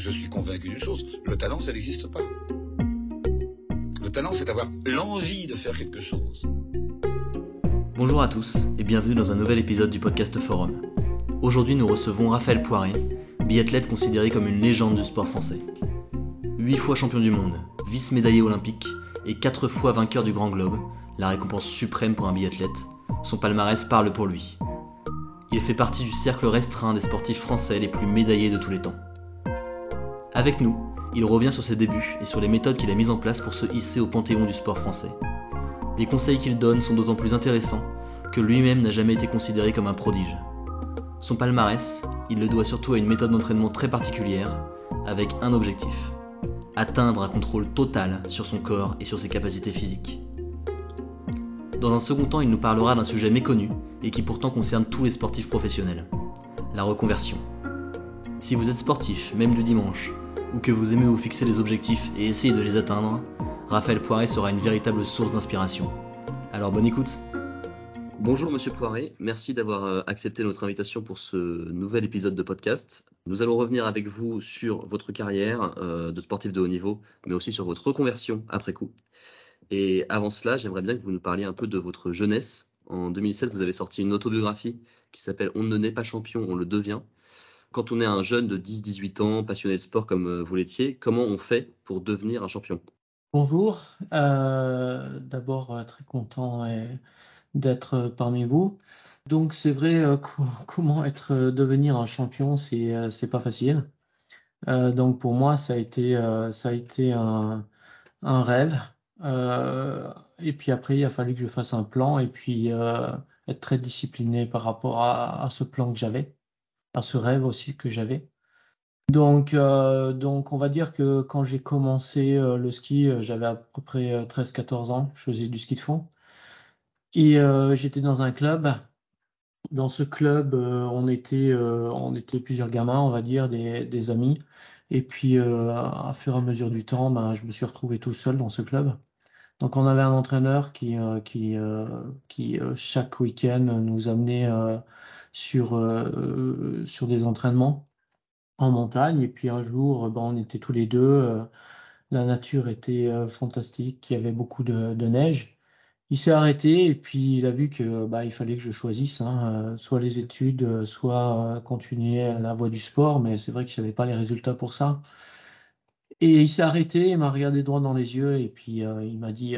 je suis convaincu d'une chose, le talent, ça n'existe pas. Le talent, c'est d'avoir l'envie de faire quelque chose. Bonjour à tous et bienvenue dans un nouvel épisode du podcast Forum. Aujourd'hui, nous recevons Raphaël Poiré, biathlète considéré comme une légende du sport français. Huit fois champion du monde, vice-médaillé olympique et quatre fois vainqueur du Grand Globe, la récompense suprême pour un biathlète, son palmarès parle pour lui. Il fait partie du cercle restreint des sportifs français les plus médaillés de tous les temps. Avec nous, il revient sur ses débuts et sur les méthodes qu'il a mises en place pour se hisser au panthéon du sport français. Les conseils qu'il donne sont d'autant plus intéressants que lui-même n'a jamais été considéré comme un prodige. Son palmarès, il le doit surtout à une méthode d'entraînement très particulière, avec un objectif atteindre un contrôle total sur son corps et sur ses capacités physiques. Dans un second temps, il nous parlera d'un sujet méconnu et qui pourtant concerne tous les sportifs professionnels, la reconversion. Si vous êtes sportif, même du dimanche, ou que vous aimez vous fixer des objectifs et essayer de les atteindre, Raphaël Poiré sera une véritable source d'inspiration. Alors bonne écoute Bonjour Monsieur Poiré, merci d'avoir euh, accepté notre invitation pour ce nouvel épisode de podcast. Nous allons revenir avec vous sur votre carrière euh, de sportif de haut niveau, mais aussi sur votre reconversion après coup. Et avant cela, j'aimerais bien que vous nous parliez un peu de votre jeunesse. En 2007, vous avez sorti une autobiographie qui s'appelle On ne naît pas champion, on le devient. Quand on est un jeune de 10-18 ans, passionné de sport comme euh, vous l'étiez, comment on fait pour devenir un champion? Bonjour, euh, d'abord euh, très content d'être parmi vous. Donc c'est vrai, comment être devenir un champion, c'est pas facile. donc pour moi, ça a été ça a été un rêve. et puis après, il a fallu que je fasse un plan et puis être très discipliné par rapport à ce plan que j'avais à ce rêve aussi que j'avais. Donc, euh, donc, on va dire que quand j'ai commencé euh, le ski, euh, j'avais à peu près 13-14 ans, je faisais du ski de fond. Et j'étais dans un club. Dans ce club, on, était, on était plusieurs gamins, on va dire, des, des amis. Et puis, à fur et à mesure du temps, ben, je me suis retrouvé tout seul dans ce club. Donc, on avait un entraîneur qui, qui, qui chaque week-end, nous amenait sur, euh, sur des entraînements en montagne. Et puis un jour, ben, on était tous les deux. Euh, la nature était euh, fantastique. Il y avait beaucoup de, neige. Il s'est arrêté et puis il a vu que bah, il fallait que je choisisse hein, soit les études, soit continuer la voie du sport. Mais c'est vrai que je n'avais pas les résultats pour ça. Et il s'est arrêté, il m'a regardé droit dans les yeux et puis il m'a dit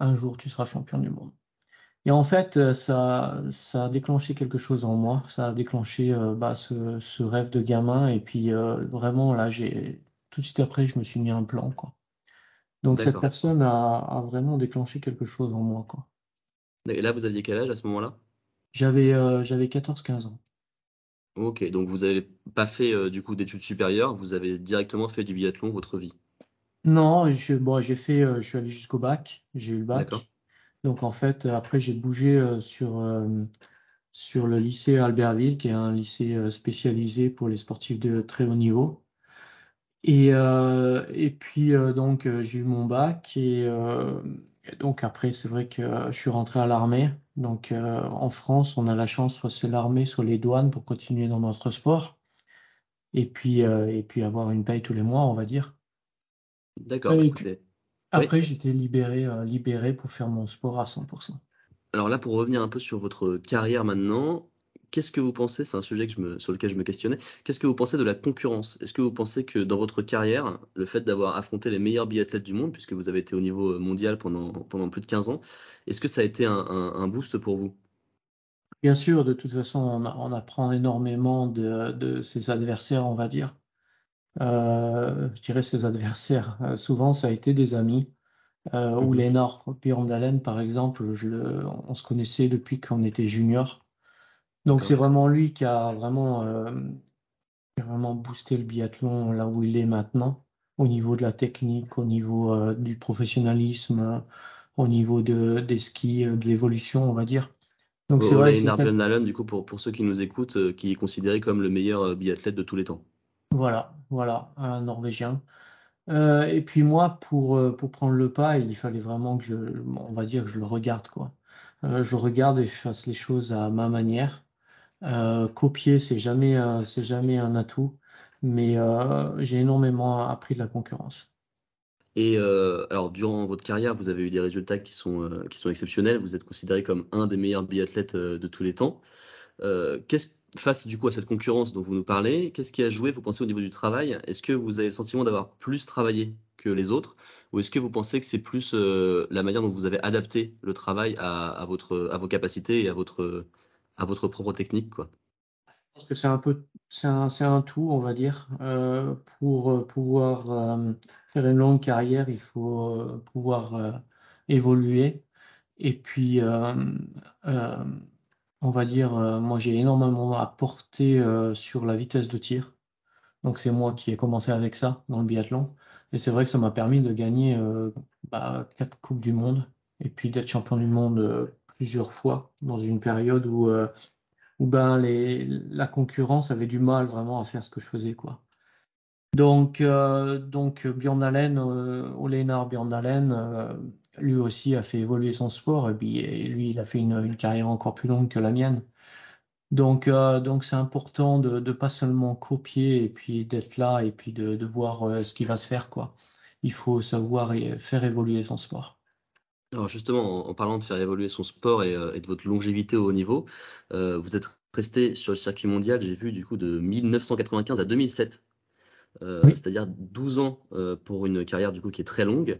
un jour tu seras champion du monde. Et en fait, euh, ça, ça a déclenché quelque chose en moi. Ça a déclenché euh, bah, ce, ce, rêve de gamin. Et puis euh, vraiment, là, j'ai tout de suite après, je me suis mis un plan, quoi. Donc cette personne a, a, vraiment déclenché quelque chose en moi, quoi. Et là, vous aviez quel âge à ce moment-là? J'avais j'avais 14-15 ans. Ok, donc vous n'avez pas fait du coup d'études supérieures, vous avez directement fait du biathlon votre vie? Non, je, bon, j'ai fait, je suis allé jusqu'au bac, j'ai eu le bac. Donc en fait, après j'ai bougé euh, sur euh, sur le lycée Albertville, qui est un lycée euh, spécialisé pour les sportifs de très haut niveau. Et, et puis donc j'ai eu mon bac et, donc après c'est vrai que je suis rentré à l'armée. Donc en France on a la chance soit c'est l'armée soit les douanes pour continuer dans notre sport et puis et puis avoir une paye tous les mois on va dire. D'accord. Après, j'étais libéré, euh, libéré pour faire mon sport à 100%. Alors là, pour revenir un peu sur votre carrière maintenant, qu'est-ce que vous pensez, c'est un sujet que je me, sur lequel je me questionnais, qu'est-ce que vous pensez de la concurrence? Est-ce que vous pensez que dans votre carrière, le fait d'avoir affronté les meilleurs biathlètes du monde, puisque vous avez été au niveau mondial pendant, pendant plus de 15 ans, est-ce que ça a été un, un, boost pour vous? Bien sûr, de toute façon, on, on apprend énormément de, de, ses adversaires, on va dire. Euh, je dirais ses adversaires. Euh, souvent, ça a été des amis. Euh, ou mhm. Lénard Pirandalen, par exemple, je le, on se connaissait depuis qu'on était junior. Donc c'est vraiment lui qui a vraiment, euh, vraiment boosté le biathlon là où il est maintenant, au niveau de la technique, au niveau euh, du professionnalisme, au niveau de, des skis, de l'évolution, on va dire. Donc c'est vrai. Lénard du coup, pour, pour ceux qui nous écoutent, qui est considéré comme le meilleur biathlète de tous les temps. Voilà, voilà, un Norvégien. Euh, et puis moi, pour, euh, pour prendre le pas, il fallait vraiment que je, on va dire que je le regarde, quoi. Euh, je regarde et je fasse les choses à ma manière. copier, c'est jamais, c'est jamais un atout, mais j'ai énormément appris de la concurrence. Et alors, durant votre carrière, vous avez eu des résultats qui sont, qui sont exceptionnels. Vous êtes considéré comme un des meilleurs biathlètes de tous les temps. Qu'est-ce face du coup à cette concurrence dont vous nous parlez, qu'est-ce qui a joué, vous pensez, au niveau du travail? Est-ce que vous avez le sentiment d'avoir plus travaillé que les autres? Ou est-ce que vous pensez que c'est plus euh, la manière dont vous avez adapté le travail à, votre, à vos capacités et à votre, à votre propre technique Je pense que c'est un peu c'est un, un, tout, on va dire. Euh, pour euh, pouvoir faire une longue carrière, il faut pouvoir évoluer. Et puis, on va dire, euh, moi j'ai énormément apporté euh, sur la vitesse de tir. Donc c'est moi qui ai commencé avec ça dans le biathlon. Et c'est vrai que ça m'a permis de gagner euh, bah, quatre coupes du monde et puis d'être champion du monde plusieurs fois dans une période où, ben, la concurrence avait du mal vraiment à faire ce que je faisais quoi. Donc, donc Björn Allen, Olenar Björn Allen, lui aussi a fait évoluer son sport et lui il a fait une, carrière encore plus longue que la mienne. Donc euh, donc c'est important de ne pas seulement copier et puis d'être là et puis de, voir euh, ce qui va se faire quoi. Il faut savoir faire évoluer son sport. Alors justement, en, parlant de faire évoluer son sport et, euh, de votre longévité au haut niveau, vous êtes resté sur le circuit mondial, j'ai vu du coup de 1995 à 2007 euh, c'est-à-dire 12 ans euh, pour une carrière du coup qui est très longue.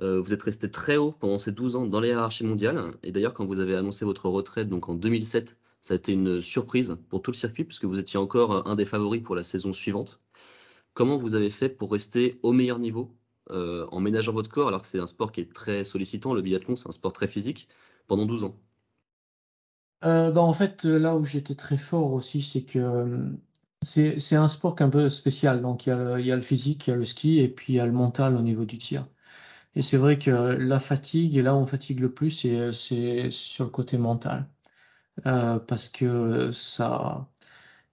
Euh, vous êtes resté très haut pendant ces 12 ans dans les hiérarchies mondiales. Et d'ailleurs, quand vous avez annoncé votre retraite, donc en 2007, ça a été une surprise pour tout le circuit puisque vous étiez encore un des favoris pour la saison suivante. Comment vous avez fait pour rester au meilleur niveau en ménageant votre corps alors que c'est un sport qui est très sollicitant, le biathlon, c'est un sport très physique, pendant 12 ans? Bah en fait, là où j'étais très fort aussi, c'est que c'est un sport un peu spécial. Donc, il y, a, il y, a, le physique, il y a le ski et puis il y a le mental au niveau du tir. Et c'est vrai que la fatigue, et là où on fatigue le plus, c'est sur le côté mental. Euh, parce que ça,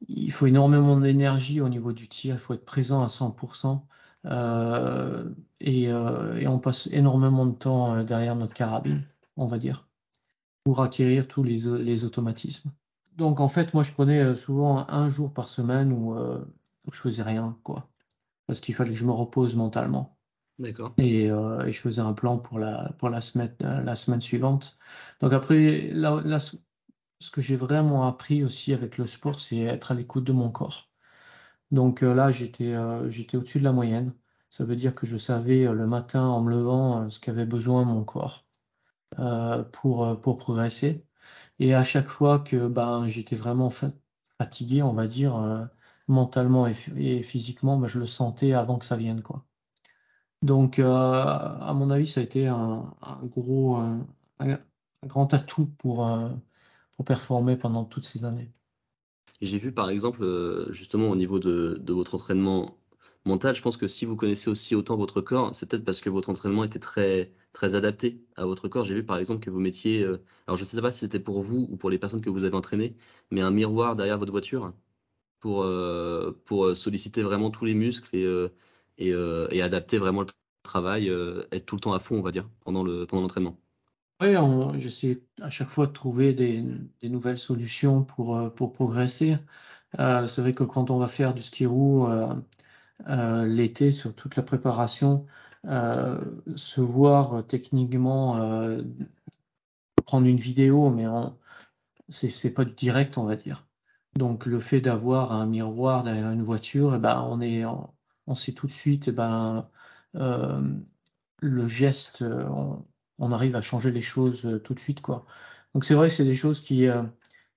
il faut énormément d'énergie au niveau du tir, il faut être présent à 100%. Euh, et, euh, et, on passe énormément de temps euh, derrière notre carabine, on va dire, pour acquérir tous les, les automatismes. Donc en fait, moi je prenais euh, souvent un jour par semaine où, euh, je faisais rien, quoi. Parce qu'il fallait que je me repose mentalement. D'accord. Et, euh, et, je faisais un plan pour la, pour la, semaine, la semaine suivante. Donc après, là, là ce que j'ai vraiment appris aussi avec le sport, c'est être à l'écoute de mon corps. Donc là, j'étais j'étais au-dessus de la moyenne. Ça veut dire que je savais le matin en me levant ce qu'avait besoin mon corps pour, pour progresser. Et à chaque fois que ben, j'étais vraiment fatigué, on va dire, euh, mentalement et, physiquement, ben, je le sentais avant que ça vienne. quoi. Donc, euh, à mon avis, ça a été un, gros, un, grand atout pour, euh, pour performer pendant toutes ces années. J'ai vu par exemple, justement au niveau de, de votre entraînement mental, je pense que si vous connaissez aussi autant votre corps, c'est peut-être parce que votre entraînement était très, très adapté à votre corps. J'ai vu par exemple que vous mettiez, euh, alors je ne sais pas si c'était pour vous ou pour les personnes que vous avez entraînées, mais un miroir derrière votre voiture pour, euh, pour euh, solliciter vraiment tous les muscles et, et, adapter vraiment le travail, être tout le temps à fond, on va dire, pendant le pendant l'entraînement. Oui, j'essaie à chaque fois de trouver des, nouvelles solutions pour, pour progresser. c'est vrai que quand on va faire du ski roue, euh, l'été sur toute la préparation, euh, se voir techniquement euh, prendre une vidéo, mais c'est pas du direct, on va dire. Donc le fait d'avoir un miroir derrière une voiture, eh ben on est, on, sait tout de suite, eh ben euh, le geste, on, arrive à changer les choses tout de suite, quoi. Donc c'est vrai que c'est des choses qui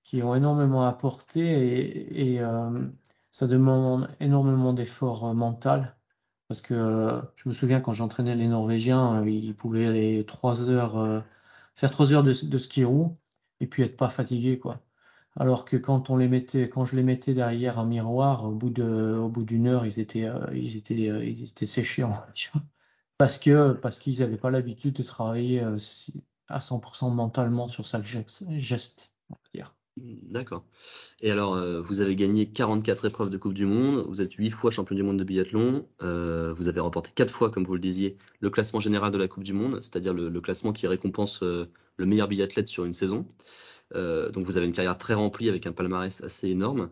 qui ont énormément apporté et ça demande énormément d'efforts euh, mental parce que euh, je me souviens quand j'entraînais les Norvégiens, euh, ils pouvaient aller trois heures, faire trois heures de, ski roue et puis être pas fatigués quoi. Alors que quand on je les mettais derrière un miroir, au bout d'une heure, ils étaient, séchés parce que parce qu'ils n'avaient pas l'habitude de travailler à 100% mentalement sur ça geste, on va. D'accord. Et alors, euh, vous avez gagné 44 épreuves de Coupe du Monde, vous êtes 8 fois champion du monde de biathlon, euh, vous avez remporté 4 fois, comme vous le disiez, le classement général de la Coupe du Monde, c'est-à-dire le, classement qui récompense euh, le meilleur biathlète sur une saison. donc vous avez une carrière très remplie avec un palmarès assez énorme.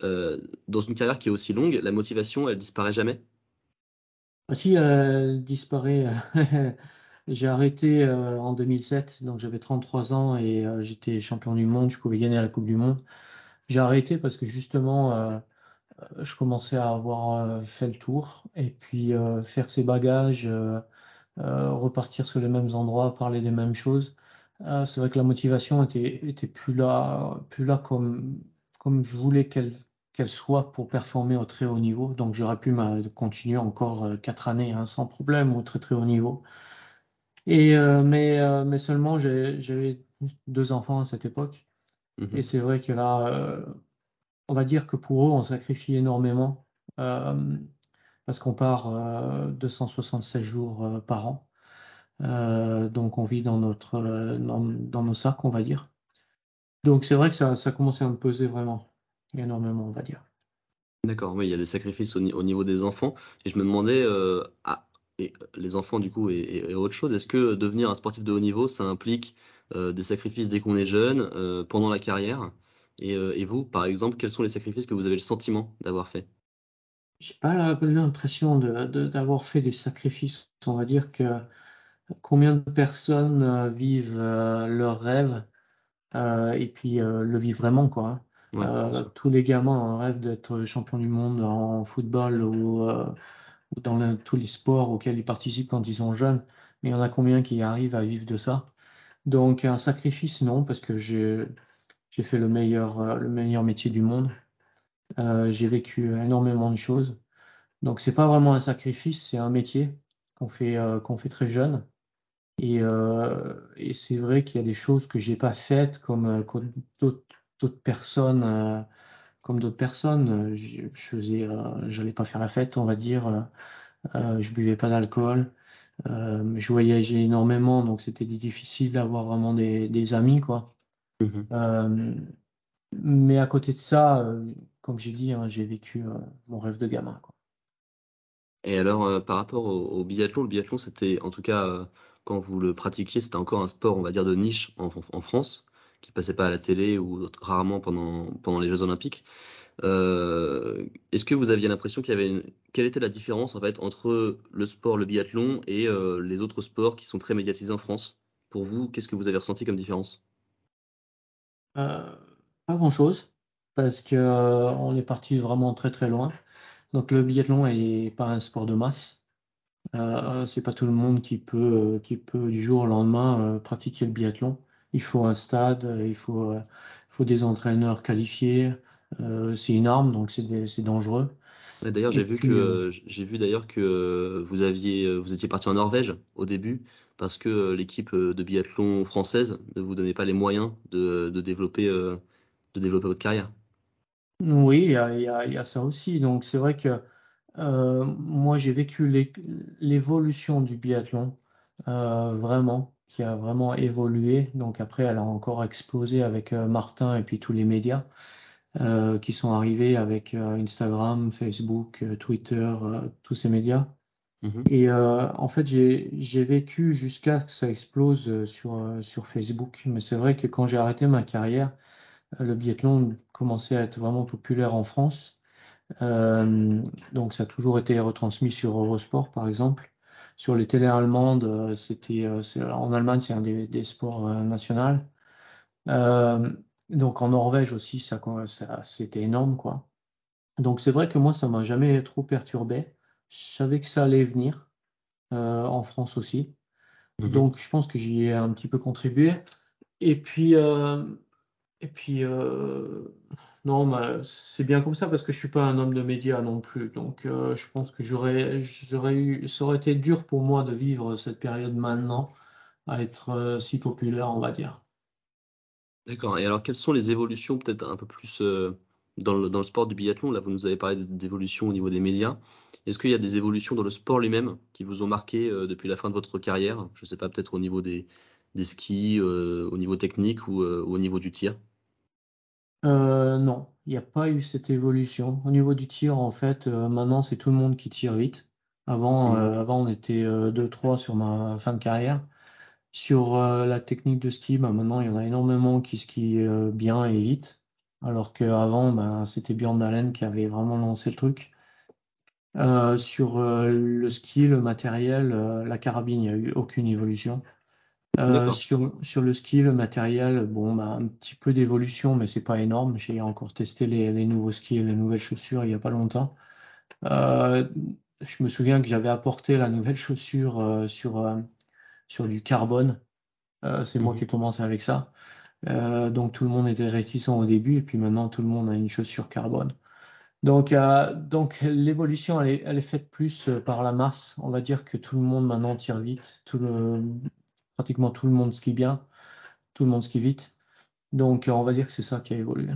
dans une carrière qui est aussi longue, la motivation, elle disparaît jamais? Ah, Si, elle disparaît. J'ai arrêté en 2007, donc j'avais 33 ans et j'étais champion du monde, je pouvais gagner la Coupe du Monde. J'ai arrêté parce que justement, je commençais à avoir fait le tour et puis faire ses bagages, repartir sur les mêmes endroits, parler des mêmes choses. c'est vrai que la motivation était, plus là, plus là comme, je voulais qu'elle soit pour performer au très haut niveau. Donc j'aurais pu continuer encore quatre années hein, sans problème au très très haut niveau. Et mais, mais seulement j'avais deux enfants à cette époque. Mmh et c'est vrai que là, on va dire que pour eux, on sacrifie énormément euh, parce qu'on part 276 euh, jours euh, par an. donc on vit dans notre dans, nos sacs, on va dire. Donc c'est vrai que ça, ça commençait à me peser vraiment énormément, on va dire. D'accord, oui, il y a des sacrifices au, niveau des enfants. Et je me demandais, ah, et les enfants du coup et, autre chose, est-ce que devenir un sportif de haut niveau, ça implique des sacrifices dès qu'on est jeune, pendant la carrière? Euh, et, vous, par exemple, quels sont les sacrifices que vous avez le sentiment d'avoir fait? J'ai pas l'impression d'avoir fait des sacrifices. On va dire que combien de personnes euh, vivent euh, leurs rêves et puis le vivent vraiment quoi. Hein. tous les gamins rêvent d'être champion du monde en football ou, dans tous les sports auxquels ils participent quand ils sont jeunes. Mais il y en a combien qui arrivent à vivre de ça? Donc un sacrifice non parce que j'ai j'ai fait le meilleur, euh, le meilleur métier du monde. Euh, j'ai vécu énormément de choses. Donc c'est pas vraiment un sacrifice, c'est un métier qu'on fait, euh, qu'on fait très jeune. Et, et c'est vrai qu'il y a des choses que j'ai pas faites comme, d'autres personnes, comme d'autres personnes. Je, faisais, j'allais pas faire la fête, on va dire. je buvais pas d'alcool. je voyageais énormément, donc c'était difficile d'avoir vraiment des, des amis, quoi. Mhm. Euh, mais à côté de ça, euh, comme j'ai dit, hein, j'ai vécu euh, mon rêve de gamin. Et alors, par rapport au, biathlon, le biathlon, c'était, en tout cas, quand vous le pratiquiez, c'était encore un sport, on va dire, de niche en, France, qui passait pas à la télé ou rarement pendant, pendant les Jeux Olympiques. Est-ce que vous aviez l'impression qu'il y avait une... quelle était la différence en fait entre le sport, le biathlon et les autres sports qui sont très médiatisés en France? Pour vous, qu'est-ce que vous avez ressenti comme différence? Euh, pas grand-chose, parce que euh, on est parti vraiment très très loin. Donc le biathlon est pas un sport de masse. Euh, c'est pas tout le monde qui peut qui peut du jour au lendemain pratiquer le biathlon. Il faut un stade, il faut faut des entraîneurs qualifiés. c'est une arme, donc c'est dangereux. D'ailleurs, j'ai vu que j'ai vu d'ailleurs que vous aviez vous étiez parti en Norvège au début parce que euh, l'équipe euh, de biathlon française ne vous donnait pas les moyens de, développer, euh, de développer votre carrière. Oui, il y a, ça aussi. Donc c'est vrai que moi j'ai vécu l'évolution du biathlon, vraiment, qui a vraiment évolué. Donc après, elle a encore explosé avec Martin et puis tous les médias qui sont arrivés avec Instagram, Facebook, Twitter, tous ces médias. Mhm. Et euh, en fait, j'ai vécu jusqu'à ce que ça explose euh, sur, euh, sur Facebook. Mais c'est vrai que quand j'ai arrêté ma carrière, le biathlon commençait à être vraiment populaire en France. donc ça a toujours été retransmis sur Eurosport, par exemple. Sur les télés allemandes, c'était en Allemagne, c'est un des, des sports nationaux. donc en Norvège aussi, ça, ça c'était énorme, quoi. Donc c'est vrai que moi, ça m'a jamais trop perturbé. Je savais que ça allait venir euh, en France aussi. Mhm. Donc je pense que j'y ai un petit peu contribué. Et puis, euh, et puis euh, non, c'est bien comme ça parce que je suis pas un homme de médias non plus. Donc je pense que j'aurais, j'aurais eu, ça aurait été dur pour moi de vivre cette période maintenant à être si populaire, on va dire. D'accord. Et alors, quelles sont les évolutions peut-être un peu plus dans le, sport du biathlon, là, vous nous avez parlé d'évolution au niveau des médias. Est-ce qu'il y a des évolutions dans le sport lui-même qui vous ont marqué euh, depuis la fin de votre carrière? Je ne sais pas, peut-être au niveau des, skis, euh, au niveau technique ou, euh, au niveau du tir Non, il n'y a pas eu cette évolution. Au niveau du tir, en fait, maintenant, c'est tout le monde qui tire vite. Avant, mmh. avant on était 2-3 sur ma fin de carrière. Sur la technique de ski, bah, maintenant il y en a énormément qui skient bien et vite, alors qu'avant bah, c'était Björn Allen qui avait vraiment lancé le truc. sur le ski, le matériel, la carabine, il n'y a eu aucune évolution. Sur, sur le ski, le matériel, bon, bah, un petit peu d'évolution, mais c'est pas énorme. J'ai encore testé les, les nouveaux skis et les nouvelles chaussures il y a pas longtemps. Euh, je me souviens que j'avais apporté la nouvelle chaussure euh, sur, euh, sur du carbone. c'est moi mhm. qui ai commencé avec ça. donc tout le monde était réticent au début et puis maintenant tout le monde a une chaussure carbone. Donc, donc l'évolution elle est, elle est, faite plus par la masse. On va dire que tout le monde maintenant tire vite, tout le, pratiquement tout le monde skie bien, tout le monde skie vite. Donc on va dire que c'est ça qui a évolué.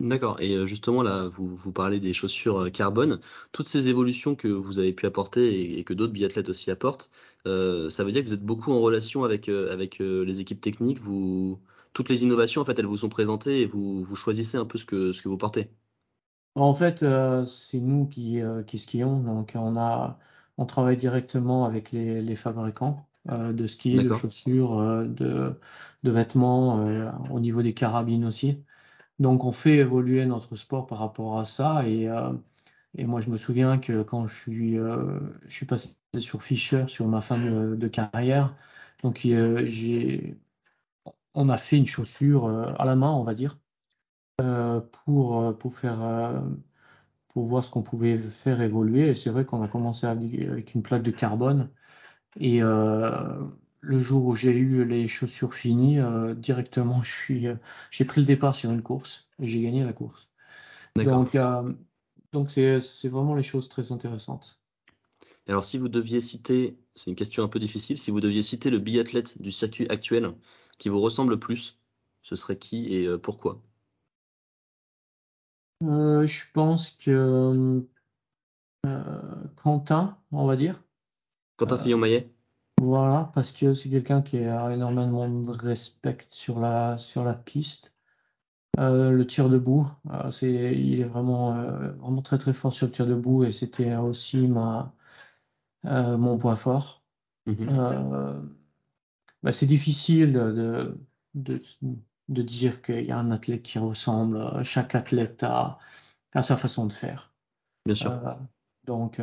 D'accord. Et euh, justement, là, vous, vous parlez des chaussures euh, carbone. Toutes ces évolutions que vous avez pu apporter et, que d'autres biathlètes aussi apportent, euh, ça veut dire que vous êtes beaucoup en relation avec, avec les équipes techniques. Vous, toutes les innovations, en fait, elles vous sont présentées et vous, vous choisissez un peu ce que, ce que vous portez. En fait, c'est nous qui, qui skions. Donc, on, a, on travaille directement avec les, les fabricants de ski, de chaussures, de, de vêtements, au niveau des carabines aussi. Donc on fait évoluer notre sport par rapport à ça. Et, euh, et moi je me souviens que quand je suis, euh, je suis passé sur Fischer, sur ma fin de, carrière, donc euh, j'ai, on a fait une chaussure à la main, on va dire, pour, pour faire pour voir ce qu'on pouvait faire évoluer. Et c'est vrai qu'on a commencé avec une plaque de carbone. Et le jour où j'ai eu les chaussures finies, euh, directement, je suis, euh, j'ai pris le départ sur une course et j'ai gagné la course. Donc, euh, donc c'est, c'est vraiment les choses très intéressantes. Alors, si vous deviez citer, c'est une question un peu difficile, si vous deviez citer le biathlète du circuit actuel qui vous ressemble le plus, ce serait qui et pourquoi? Je pense que Quentin, on va dire. Quentin Fillon-Maillet voilà, parce que c'est quelqu'un qui a énormément de respect sur la, sur la piste. Euh, le tir debout, euh, c'est, il est vraiment, euh, vraiment très très fort sur le tir debout et c'était aussi ma, mon point fort. Mm-hmm. Bah, c'est difficile de, de, de dire qu'il y a un athlète qui ressemble. Chaque athlète a, a sa façon de faire. Bien sûr. donc,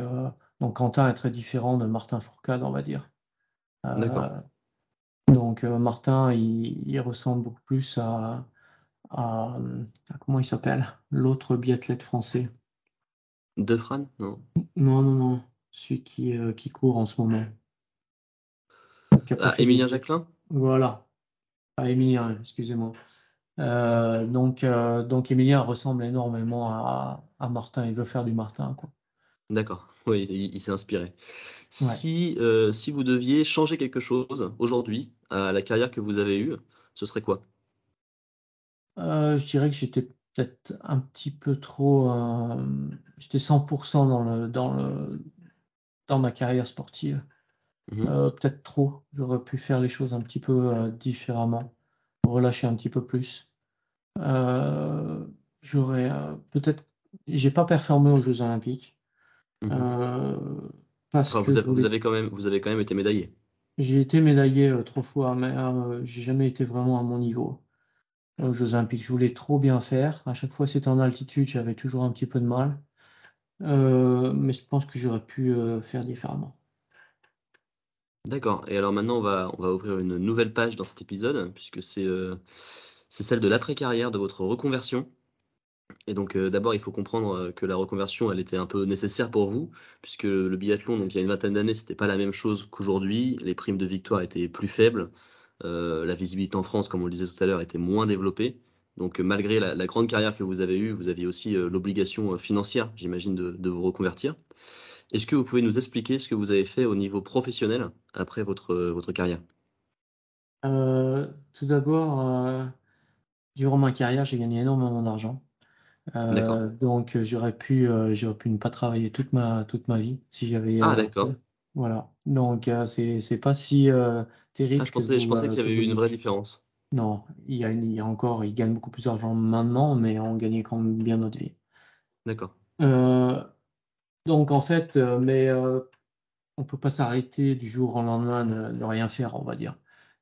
donc Quentin est très différent de Martin Fourcade, on va dire. D'accord. Euh, donc euh, Martin, il, ressemble beaucoup plus à, comment il s'appelle? L'autre biathlète français. Defran Non. Non, non, non. Celui qui, euh, qui court en ce moment. Ah, Émilien Jacquelin? Voilà. Ah, Émilien, excusez-moi. donc, donc Emilien ressemble énormément à, à, Martin. Il veut faire du Martin, quoi. D'accord. Oui, il s'est inspiré. Si, euh, si vous deviez changer quelque chose aujourd'hui à la carrière que vous avez eue, ce serait quoi? Euh, Je dirais que j'étais peut-être un petit peu trop. Euh, j'étais 100% dans, le, dans, le, dans ma carrière sportive. Mmh peut-être trop. J'aurais pu faire les choses un petit peu différemment, relâcher un petit peu plus. J'aurais peut-être. J'ai pas performé aux Jeux Olympiques. Mmh vous, avez quand même, vous avez quand même été médaillé. J'ai été médaillé euh, trois fois, mais euh, j'ai jamais été vraiment à mon niveau aux Jeux Olympiques. Je voulais trop bien faire. À chaque fois, c'était en altitude, j'avais toujours un petit peu de mal. Euh, mais je pense que j'aurais pu faire différemment. D'accord. Et alors maintenant, on va, on va ouvrir une nouvelle page dans cet épisode, puisque c'est c'est celle de l'après-carrière, de votre reconversion. Et donc euh, d'abord, il faut comprendre euh, que la reconversion, elle était un peu nécessaire pour vous, puisque le biathlon, donc il y a une vingtaine d'années, c'était pas la même chose qu'aujourd'hui. Les primes de victoire étaient plus faibles. Euh, la visibilité en France, comme on le disait tout à l'heure, était moins développée. Donc malgré la, grande carrière que vous avez eue, vous aviez aussi l'obligation financière, j'imagine, de, vous reconvertir. Est-ce que vous pouvez nous expliquer ce que vous avez fait au niveau professionnel après votre, votre carrière? Tout d'abord, durant ma carrière, j'ai gagné énormément d'argent. Euh, donc j'aurais pu euh, j'aurais pu ne pas travailler toute ma toute ma vie si j'avais Ah euh, d'accord. voilà. Donc c'est c'est pas si terrible ah, je pensais je pensais qu'il y avait eu une vraie différence. Non, il y a il y a encore il gagne beaucoup plus d'argent maintenant mais on gagnait quand même bien notre vie. D'accord. donc en fait mais on peut pas s'arrêter du jour au lendemain de, rien faire on va dire.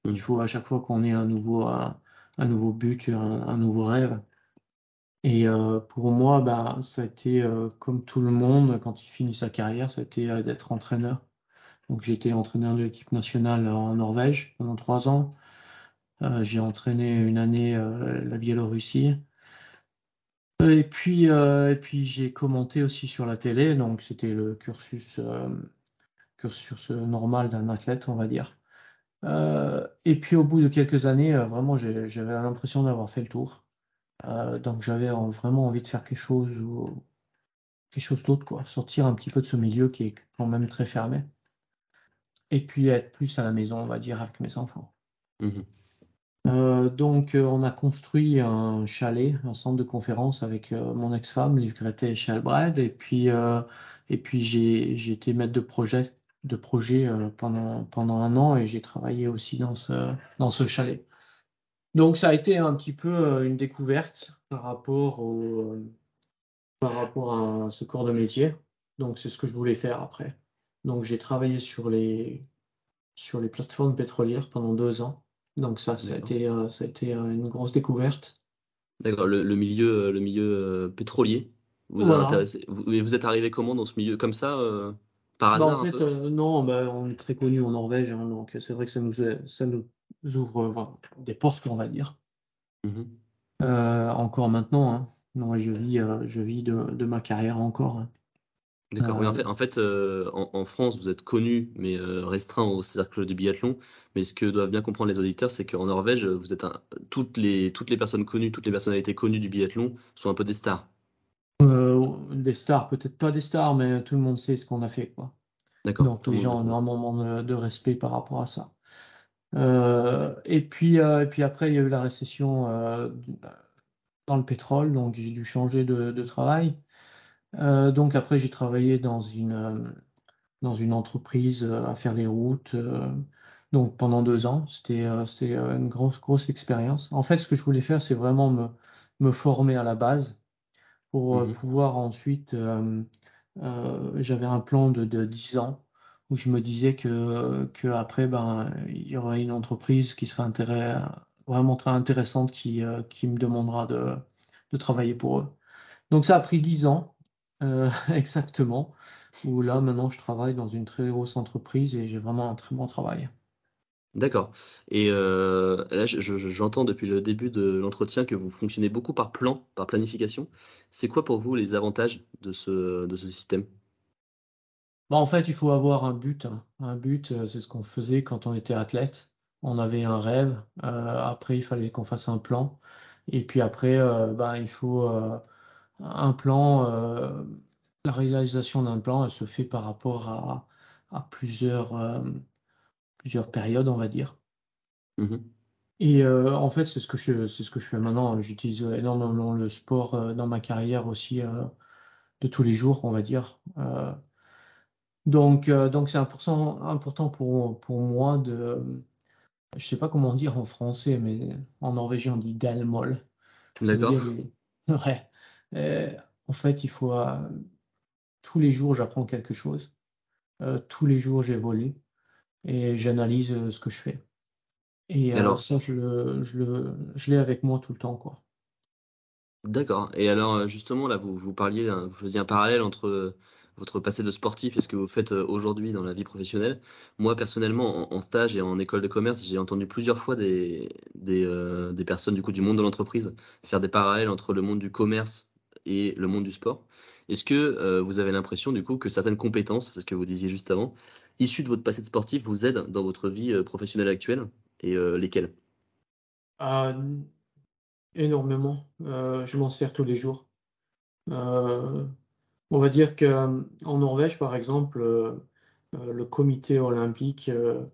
Il mmh. faut à chaque fois qu'on ait un nouveau, un, nouveau but, un, nouveau rêve. Et pour moi, bah, ça a été comme tout le monde quand il finit sa carrière, ça a été d'être entraîneur. Donc été entraîneur de l'équipe nationale en Norvège pendant trois ans. j'ai entraîné une année la Biélorussie. Et puis, et puis j'ai commenté aussi sur la télé, donc c'était le cursus, cursus normal d'un athlète, on va dire. et puis au bout de quelques années, vraiment, j'avais l'impression d'avoir fait le tour. Euh, donc j'avais vraiment envie de faire quelque chose ou quelque chose d'autre, quoi. Sortir un petit peu de ce milieu qui est quand même très fermé. Et puis être plus à la maison, on va dire, avec mes enfants. Mmh euh, donc euh, on a construit un chalet, un centre de conférence avec mon ex-femme, Liv Grete Shelbrad, et puis et puis j'ai été maître de projet de projet pendant pendant un an et j'ai travaillé aussi dans ce dans ce chalet. Donc ça a été un petit peu euh, une découverte par rapport au euh, par rapport à ce corps de métier. Donc c'est ce que je voulais faire après. Donc j'ai travaillé sur les sur les plateformes pétrolières pendant deux ans. Donc ça, ça a été euh, ça a été une grosse découverte. D'accord. Le, milieu le milieu pétrolier. Vous, vous, êtes arrivé comment dans ce milieu? Comme ça par bah, hasard En fait, non, bah, on est très connu en Norvège, hein, donc c'est vrai que ça nous ça nous ouvre des portes, on va dire. Mmh euh, encore maintenant, hein. non, je vis, euh, je vis de, ma carrière encore. Hein. D'accord. en fait, en, fait euh, en, France, vous êtes connu, mais restreint au cercle du biathlon. Mais ce que doivent bien comprendre les auditeurs, c'est qu'en Norvège, vous êtes toutes les toutes les personnes connues, toutes les personnalités connues du biathlon sont un peu des stars. des stars, peut-être pas des stars, mais tout le monde sait ce qu'on a fait, quoi. D'accord. Donc les gens ont un moment de respect par rapport à ça. Euh, et puis, euh, et puis après, il y a eu la récession euh, dans le pétrole, donc j'ai dû changer de, de travail. donc après, j'ai travaillé dans une dans une entreprise à faire les routes. donc pendant deux ans, c'était c'était une grosse grosse expérience. En fait, ce que je voulais faire, c'est vraiment me me former à la base pour mmh pouvoir ensuite. j'avais un plan de, de 10 ans où je me disais que, après, ben, il y aurait une entreprise qui serait vraiment très intéressante qui, euh, me demandera de, travailler pour eux. Donc ça a pris dix ans, euh, exactement, où là, maintenant, je travaille dans une très grosse entreprise et j'ai vraiment un très bon travail. D'accord. Et euh, là, j'entends depuis le début de l'entretien que vous fonctionnez beaucoup par plan, par planification. C'est quoi pour vous les avantages de ce système? Bah, en fait, il faut avoir un but. Hein. Un but, euh, c'est ce qu'on faisait quand on était athlète. On avait un rêve. Euh, après, il fallait qu'on fasse un plan. Et puis après, euh, bah, il faut un plan. la réalisation d'un plan, elle se fait par rapport à, à plusieurs, plusieurs périodes, on va dire. Mmh Et en fait, c'est ce que je, c'est ce que je fais maintenant. J'utilise énormément le sport dans ma carrière aussi de tous les jours, on va dire. Donc, euh, donc c'est important, pour, pour moi de, je sais pas comment dire en français, mais en norvégien on dit dalmol. D'accord. Ouais. Euh, en fait, il faut euh, tous les jours j'apprends quelque chose, tous les jours j'évolue et j'analyse ce que je fais. Et alors ça, je le, je le, je l'ai avec moi tout le temps, quoi. D'accord. Et alors justement là, vous vous parliez, vous faisiez un parallèle entre votre passé de sportif et ce que vous faites euh, aujourd'hui dans la vie professionnelle. Moi, personnellement, en, stage et en école de commerce, j'ai entendu plusieurs fois euh, des, personnes du, coup, du monde de l'entreprise faire des parallèles entre le monde du commerce et le monde du sport. Est-ce que euh, vous avez l'impression du coup que certaines compétences, c'est ce que vous disiez juste avant, issues de votre passé de sportif, vous aident dans votre vie professionnelle actuelle et lesquelles? Énormément. je m'en sers tous les jours. On va dire qu'en Norvège, par exemple, euh, euh, le comité olympique euh,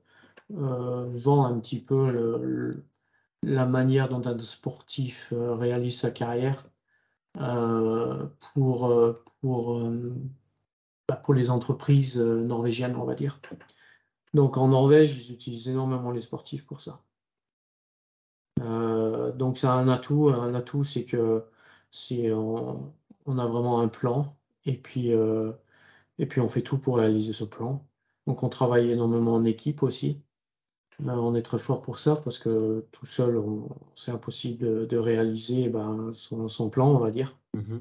vend un petit peu la manière dont un sportif réalise sa carrière bah, pour les entreprises norvégiennes, on va dire. Donc en Norvège, ils utilisent énormément les sportifs pour ça. donc c'est un atout. Un atout, c'est que c'est on, a vraiment un plan et puis, euh, et puis on fait tout pour réaliser ce plan. Donc on travaille énormément en équipe aussi. on est très fort pour ça parce que tout seul, c'est impossible de, réaliser ben, son, plan, on va dire. Mm-hmm.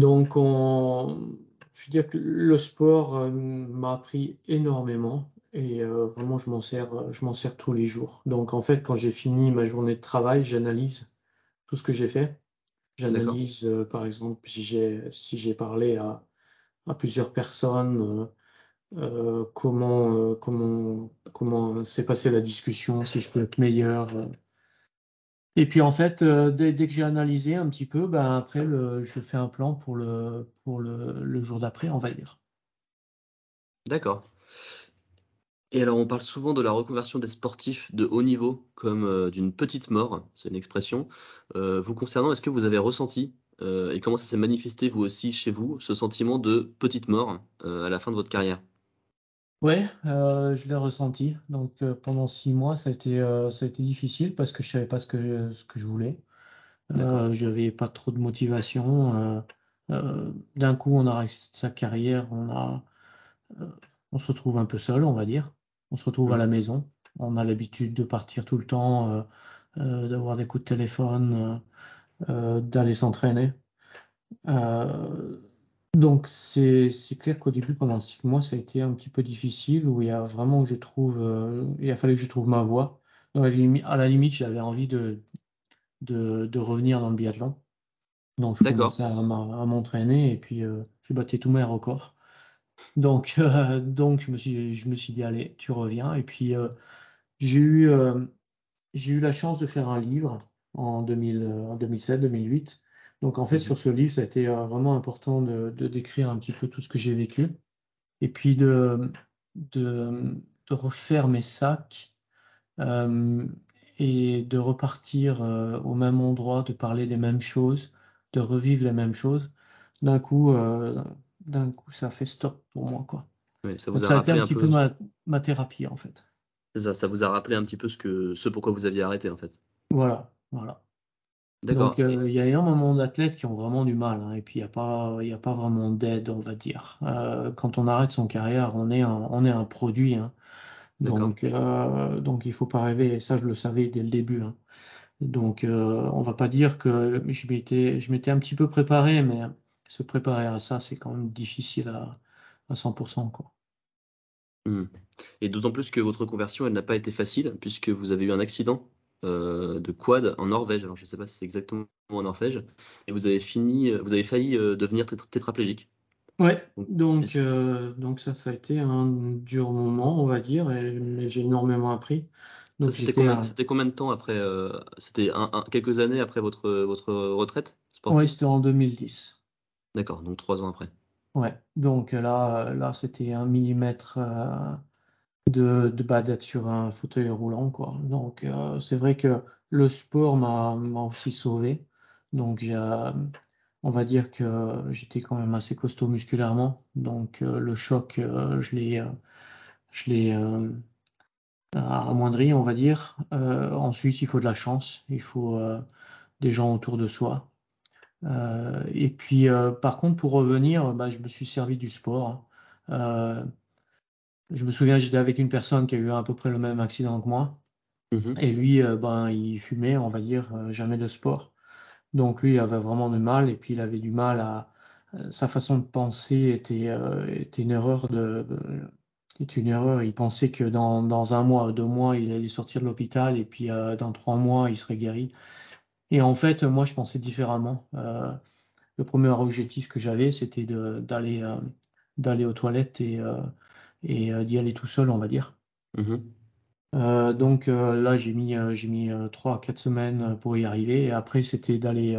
Donc, on, je veux dire que le sport euh, m'a appris énormément et euh, vraiment je m'en sers, je m'en sers tous les jours. Donc en fait, quand j'ai fini ma journée de travail, j'analyse tout ce que j'ai fait. J'analyse, euh, par exemple, si j'ai si j'ai parlé à, à plusieurs personnes, comment comment comment s'est passée la discussion, si je peux être meilleur. Et puis en fait, euh, dès, que j'ai analysé un petit peu, ben après le, je fais un plan pour le pour le, le jour d'après, on va dire. D'accord. Et alors on parle souvent de la reconversion des sportifs de haut niveau comme euh, d'une petite mort, c'est une expression. Euh, vous concernant, est-ce que vous avez ressenti et comment ça s'est manifesté vous aussi chez vous, ce sentiment de petite mort à la fin de votre carrière? Ouais, euh, je l'ai ressenti. Donc euh, pendant six mois, ça a été, euh, ça a été difficile parce que je savais pas ce que, ce que je voulais. Euh, j'avais pas trop de motivation. d'un coup, on arrête sa carrière, on a, on se retrouve un peu seul, on va dire. On se retrouve à la mmh. maison. On a l'habitude de partir tout le temps, d'avoir des coups de téléphone, d'aller s'entraîner. Donc c'est clair qu'au début, pendant six mois, ça a été un petit peu difficile, où il y a vraiment, je trouve, euh, il a fallu que je trouve ma voie. à la limite, j'avais envie de, de, de, revenir dans le biathlon. Donc je commençais à, m'entraîner et puis euh, je battais tous mes records. Donc, euh, donc je me suis, je me suis dit, allez, tu reviens. Et puis j'ai eu, j'ai eu la chance de faire un livre en, 2000, en 2007-2008 donc en fait, sur ce livre, ça a été euh, vraiment important de, décrire un petit peu tout ce que j'ai vécu et puis de, de, refaire mes sacs euh, et de repartir euh, au même endroit, de parler des mêmes choses, de revivre les mêmes choses. D'un coup, d'un coup, ça fait stop pour moi, quoi. ça, vous a, été un, petit peu, ma, thérapie, en fait. Ça, ça vous a rappelé un petit peu ce que, ce pourquoi vous aviez arrêté, en fait. Voilà, voilà. Donc, euh, il y a énormément d'athlètes qui ont vraiment du mal, hein, et puis il n'y a pas, il a pas vraiment d'aide, on va dire. Euh, quand on arrête son carrière, on est un, on est un produit, hein. donc, euh, donc il faut pas rêver. Et ça, je le savais dès le début. Hein. Donc, on va pas dire que je m'étais, je m'étais un petit peu préparé, mais se préparer à ça, c'est quand même difficile à, à 100%, quoi. Mmh. Et d'autant plus que votre conversion, elle n'a pas été facile, puisque vous avez eu un accident euh, de quad en Norvège. Alors je ne sais pas si c'est exactement en Norvège. Et vous avez fini, euh, vous avez failli euh, devenir tétraplégique. Ouais, donc, donc ça, ça a été un dur moment, on va dire, et, mais j'ai énormément appris. C'était combien, combien, de temps après C'était quelques années après votre, votre retraite Oui, c'était en 2010. D'accord, donc trois ans après. Ouais, donc là, là c'était un millimètre de, de bah, d'être sur un fauteuil roulant quoi. Donc euh, c'est vrai que le sport m'a aussi sauvé. Donc on va dire que j'étais quand même assez costaud musculairement. Donc euh, le choc euh, je l'ai je l'ai amoindri on va dire. ensuite il faut de la chance, il faut des gens autour de soi. Et puis par contre pour revenir, bah, je me suis servi du sport. Je me souviens, j'étais avec une personne qui a eu à peu près le même accident que moi. Mhm. Et lui, euh, ben, il fumait, on va dire, euh, jamais de sport. Donc lui, il avait vraiment du mal, et puis il avait du mal à. Euh, sa façon de penser était, était une erreur de. était une erreur. Il pensait que dans, dans un mois, deux mois, il allait sortir de l'hôpital, et puis dans trois mois, il serait guéri. Et en fait, moi, je pensais différemment. le premier objectif que j'avais, c'était d'aller d'aller aux toilettes et et euh, d'y aller tout seul, on va dire. Mhm. Euh, donc euh, là, j'ai mis, j'ai mis 3 4 semaines pour y arriver. Et après, c'était d'aller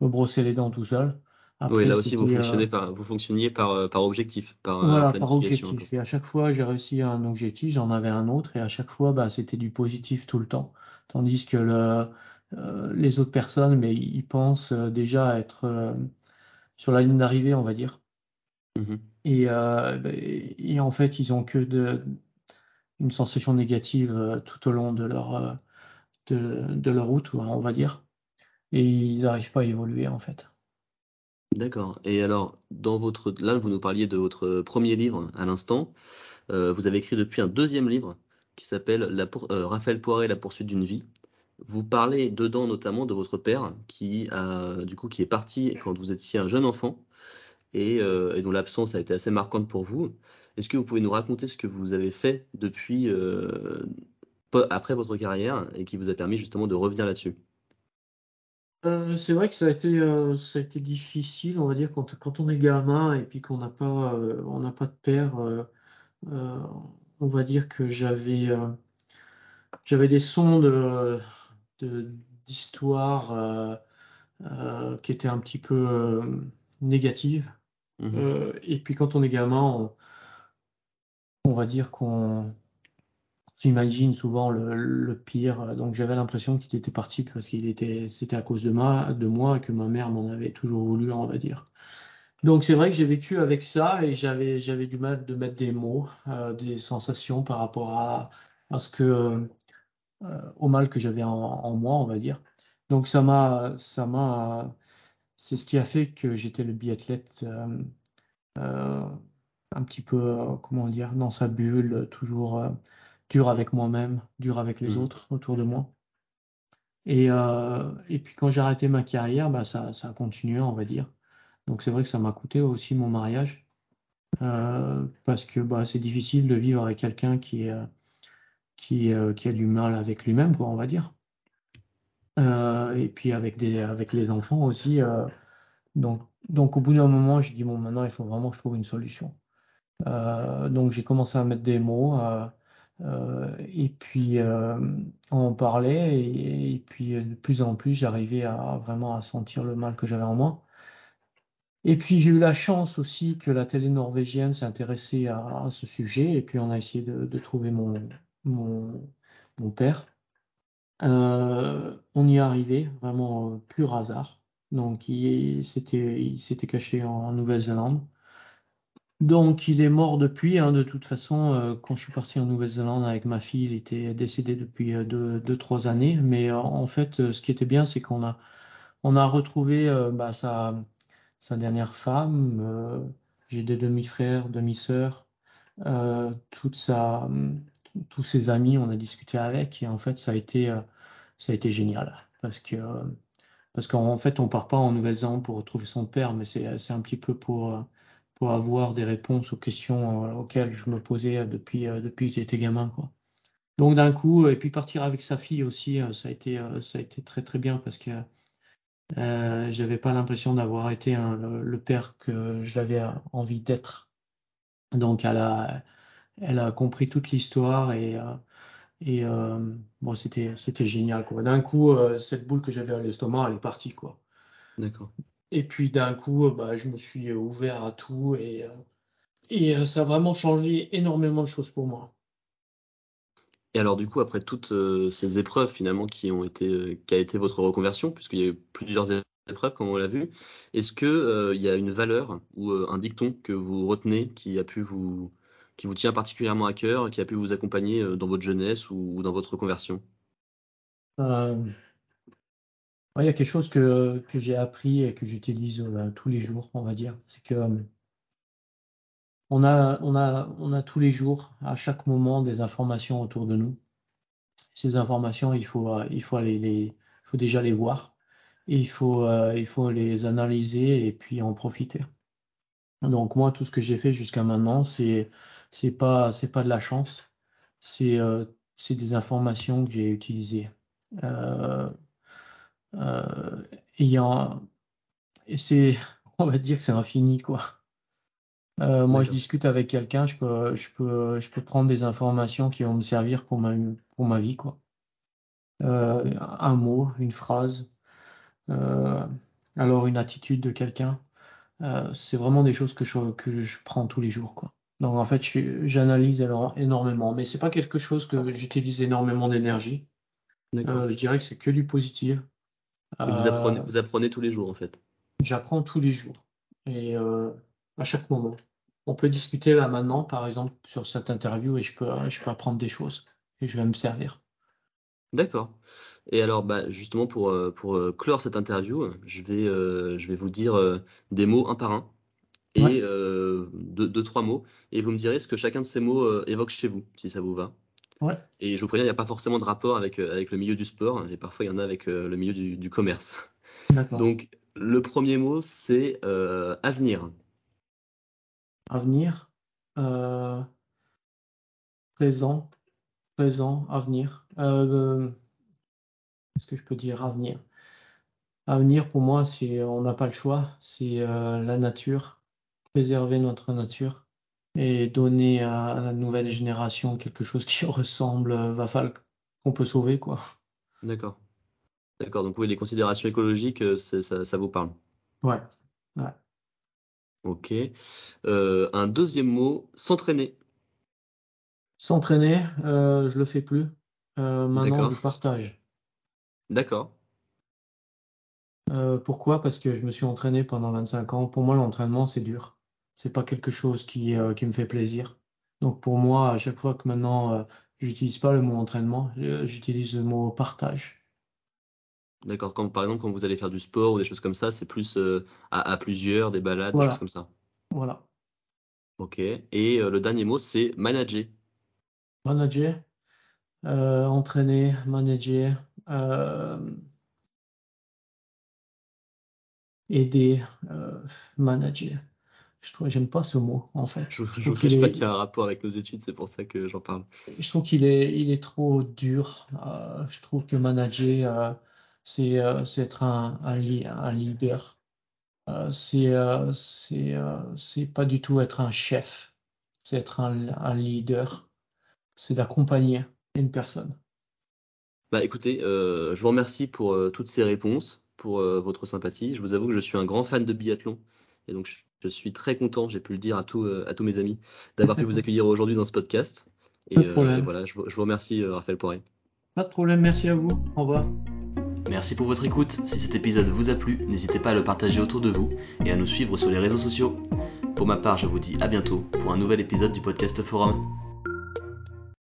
me brosser les dents tout seul. oui, là aussi, vous, fonctionnez par, vous fonctionniez par, par objectif. Par, voilà, par objectif. Et à chaque fois, j'ai réussi un objectif, j'en avais un autre. Et à chaque fois, bah, c'était du positif tout le temps. Tandis que le, les autres personnes, mais ils pensent déjà être sur la ligne d'arrivée, on va dire. Mhm. Euh, et, en fait, ils ont que de, une sensation négative euh, tout au long de leur, euh, de, leur route, on va dire. Et ils n'arrivent pas à évoluer, en fait. D'accord. Et alors, dans votre, là, vous nous parliez de votre premier livre à l'instant. vous avez écrit depuis un deuxième livre qui s'appelle Raphaël Poiré, La poursuite d'une vie. Vous parlez dedans notamment de votre père qui a du coup qui est parti quand vous étiez un jeune enfant et, et dont l'absence a été assez marquante pour vous. Est-ce que vous pouvez nous raconter ce que vous avez fait depuis après votre carrière et qui vous a permis justement de revenir là-dessus? Euh, c'est vrai que ça a été, euh, ça a été difficile, on va dire, quand, quand on est gamin et puis qu'on n'a pas, euh, on n'a pas de père. on va dire que j'avais, j'avais des sons de, d'histoire qui étaient un petit peu négatives. Mmh et puis quand on est gamin, on va dire qu'on j'imagine souvent le, pire. Donc j'avais l'impression qu'il était parti parce qu'il était, c'était à cause de moi, de moi et que ma mère m'en avait toujours voulu, on va dire. Donc c'est vrai que j'ai vécu avec ça et j'avais j'avais du mal de mettre des mots, euh, des sensations par rapport à, à ce que euh, au mal que j'avais en, moi, on va dire. Donc ça m'a ça m'a c'est ce qui a fait que j'étais le biathlète euh, un petit peu comment dire dans sa bulle, toujours dur avec moi-même, dur avec les mmh. autres autour de moi. Et, euh, et puis quand j'ai arrêté ma carrière, bah, ça, ça a continué, on va dire. Donc c'est vrai que ça m'a coûté aussi mon mariage. Euh, parce que bah, c'est difficile de vivre avec quelqu'un qui, euh, qui, qui a du mal avec lui-même, on va dire. et puis avec, les enfants aussi. donc, donc au bout d'un moment, j'ai dit, bon, maintenant, il faut vraiment que je trouve une solution. donc j'ai commencé à mettre des mots. Euh, et puis euh, on parlait et, puis de plus en plus j'arrivais à vraiment à sentir le mal que j'avais en moi. Et puis j'ai eu la chance aussi que la télé norvégienne s'est intéressée à, ce sujet et puis on a essayé de, trouver mon, mon, père. Euh, on y est arrivé vraiment pur hasard. Donc il s'était caché en Nouvelle-Zélande. Donc, il est mort depuis. Hein, de toute façon, euh, quand je suis parti en Nouvelle-Zélande avec ma fille, il était décédé depuis euh, deux, trois années. Mais euh, en fait, ce qui était bien, c'est qu'on a, on a retrouvé bah, sa, sa dernière femme. J'ai des demi-frères, demi-sœurs, toute sa, tous ses amis. On a discuté avec et en fait, ça a été, ça a été génial parce que parce qu'en fait, on part pas en Nouvelle-Zélande pour retrouver son père, mais c'est, un petit peu pour pour avoir des réponses aux questions euh, auxquelles je me posais depuis, euh, depuis que j'étais gamin. Quoi. Donc d'un coup, et puis partir avec sa fille aussi, euh, ça a été, ça a été très très bien parce que euh, j'avais pas l'impression d'avoir été le, père que j'avais envie d'être. Donc elle a, elle a compris toute l'histoire et, et bon c'était c'était génial quoi. D'un coup, cette boule que j'avais à l'estomac, elle est partie quoi. D'accord. Et puis d'un coup, euh, bah, je me suis ouvert à tout et, euh, et euh, ça a vraiment changé énormément de choses pour moi. Et alors du coup, après toutes ces épreuves finalement qui ont été, qui a été votre reconversion, puisqu'il y a eu plusieurs épreuves comme on l'a vu, est-ce que il y a une valeur ou un dicton que vous retenez qui a pu vous, qui vous tient particulièrement à cœur, qui a pu vous accompagner dans votre jeunesse ou, dans votre reconversion il y a quelque chose que, j'ai appris et que j'utilise euh, tous les jours, on va dire. C'est que euh, on, a, on, a, on a tous les jours, à chaque moment, des informations autour de nous. Ces informations, il faut, euh, il faut, aller les, faut déjà les voir. Et il faut, il faut les analyser et puis en profiter. Donc moi, tout ce que j'ai fait jusqu'à maintenant, c'est c'est pas c'est pas de la chance, c'est c'est des informations que j'ai utilisées. Euh, euh, et c'est, on va dire que c'est infini, quoi. Euh, moi, je discute avec quelqu'un, je peux, je peux, je peux prendre des informations qui vont me servir pour ma, pour ma vie, quoi. Euh, un mot, une phrase, euh, alors une attitude de quelqu'un. Euh, c'est vraiment des choses que je, que je prends tous les jours, quoi. Donc en fait, j'analyse énormément, mais c'est pas quelque chose que j'utilise énormément d'énergie. Euh, je dirais que c'est que du positif. Vous apprenez, euh, vous apprenez tous les jours en fait. J'apprends tous les jours et euh, à chaque moment. On peut discuter là maintenant, par exemple, sur cette interview et je peux, je peux apprendre des choses et je vais me servir. D'accord. Et alors, bah, justement, pour, pour clore cette interview, je vais, je vais vous dire des mots un par un et deux, deux, trois mots. Et vous me direz ce que chacun de ces mots évoque chez vous, si ça vous va. Ouais. Et je vous préviens, il n'y a pas forcément de rapport avec, euh, avec le milieu du sport, et parfois il y en a avec euh, le milieu du, du commerce. Donc, le premier mot, c'est euh, avenir. Avenir, euh, présent, présent, avenir. Euh, Qu'est-ce que je peux dire? Avenir? Avenir, pour moi, c'est on n'a pas le choix, c'est euh, la nature, préserver notre nature et donner à la nouvelle génération quelque chose qui ressemble, euh, va falloir qu'on peut sauver, quoi. D'accord. D'accord, donc oui, les considérations écologiques, euh, ça, ça vous parle. Ouais, ouais. Ok. Euh, un deuxième mot, s'entraîner. S'entraîner, euh, je le fais plus. Euh, maintenant, je partage. D'accord. Euh, pourquoi? Parce que je me suis entraîné pendant 25 ans. Pour moi, l'entraînement, c'est dur. C'est pas quelque chose qui, euh, qui me fait plaisir. Donc pour moi, à chaque fois que maintenant, euh, j'utilise pas le mot entraînement, j'utilise le mot partage. D'accord. Quand, par exemple, quand vous allez faire du sport ou des choses comme ça, c'est plus euh, à, à plusieurs, des balades, des choses comme ça. Voilà. Ok. Et euh, le dernier mot, c'est manager. Manager, entraîner, manager, aider, manager. Je trouve, j'aime pas ce mot, en fait. Je ne Je vous trouve qu'il pas est, qu'il y a un rapport avec nos études, c'est pour ça que j'en parle. je trouve qu'il est, il est trop dur. Euh, je trouve que manager, euh, c'est, euh, c'est être un, un, li- un leader. C'est, c'est, c'est pas du tout être un chef. C'est être un, un leader. C'est d'accompagner une personne. Bah écoutez, je vous remercie pour toutes ces réponses, pour votre sympathie. Je vous avoue que je suis un grand fan de biathlon et donc je, je suis très content, j'ai pu le dire à, tous euh, à tous mes amis, d'avoir pu vous accueillir aujourd'hui dans ce podcast. Et, Pas de euh, et problème. voilà, je, vous- je vous remercie, euh, Raphaël Poiré. Pas de problème, merci à vous. Au revoir. Merci pour votre écoute. Si cet épisode vous a plu, n'hésitez pas à le partager autour de vous et à nous suivre sur les réseaux sociaux. Pour ma part, je vous dis à bientôt pour un nouvel épisode du podcast Forum.